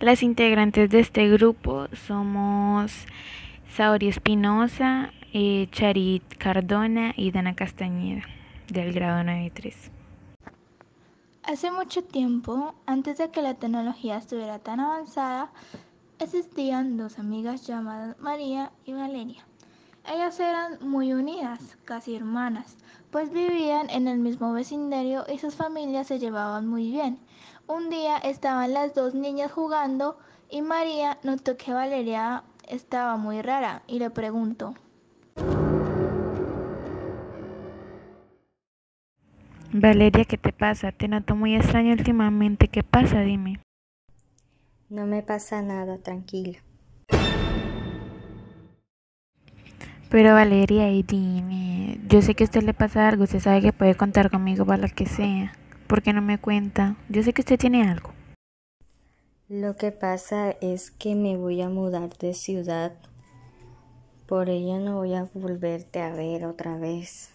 Las integrantes de este grupo somos Saori Espinosa, eh, Charit Cardona y Dana Castañeda, del grado 9-3. Hace mucho tiempo, antes de que la tecnología estuviera tan avanzada, existían dos amigas llamadas María y Valeria. Ellas eran muy unidas, casi hermanas, pues vivían en el mismo vecindario y sus familias se llevaban muy bien. Un día estaban las dos niñas jugando y María notó que Valeria estaba muy rara y le preguntó. Valeria, ¿qué te pasa? Te noto muy extraño últimamente. ¿Qué pasa? Dime. No me pasa nada, tranquila. Pero Valeria, y dime, yo sé que a usted le pasa algo, usted sabe que puede contar conmigo para lo que sea. ¿Por qué no me cuenta? Yo sé que usted tiene algo. Lo que pasa es que me voy a mudar de ciudad. Por ello no voy a volverte a ver otra vez.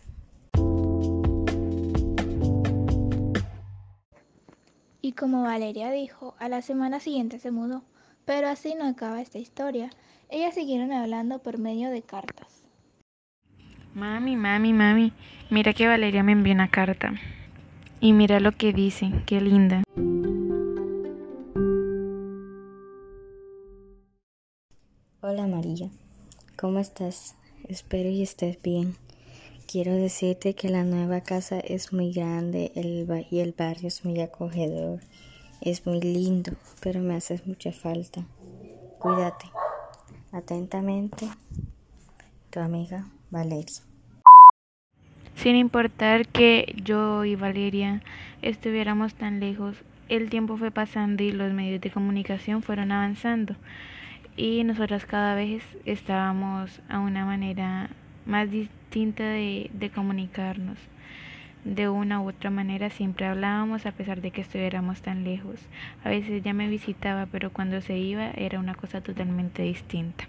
Y como Valeria dijo, a la semana siguiente se mudó. Pero así no acaba esta historia. Ellas siguieron hablando por medio de cartas. Mami, mami, mami, mira que Valeria me envió una carta. Y mira lo que dice, qué linda. Hola María, ¿cómo estás? Espero y estés bien. Quiero decirte que la nueva casa es muy grande el y el barrio es muy acogedor. Es muy lindo, pero me haces mucha falta. Cuídate. Atentamente, tu amiga Sin importar que yo y Valeria estuviéramos tan lejos, el tiempo fue pasando y los medios de comunicación fueron avanzando y nosotras cada vez estábamos a una manera más distinta de, de comunicarnos. De una u otra manera siempre hablábamos a pesar de que estuviéramos tan lejos. A veces ya me visitaba, pero cuando se iba era una cosa totalmente distinta.